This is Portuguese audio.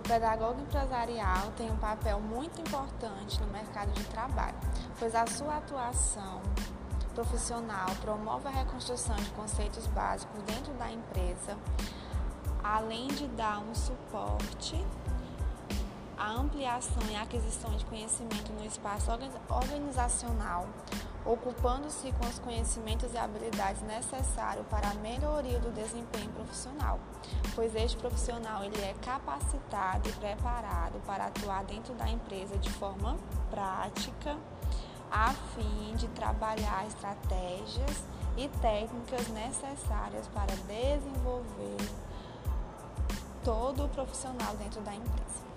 pedagogo empresarial tem um papel muito importante no mercado de trabalho, pois a sua atuação profissional promove a reconstrução de conceitos básicos dentro da empresa, além de dar um suporte à ampliação e aquisição de conhecimento no espaço organizacional, ocupando-se com os conhecimentos e habilidades necessários para a melhoria do desempenho profissional, pois este profissional ele é capacitado e preparado para atuar dentro da empresa de forma prática, a fim de trabalhar estratégias e técnicas necessárias para desenvolver todo o profissional dentro da empresa.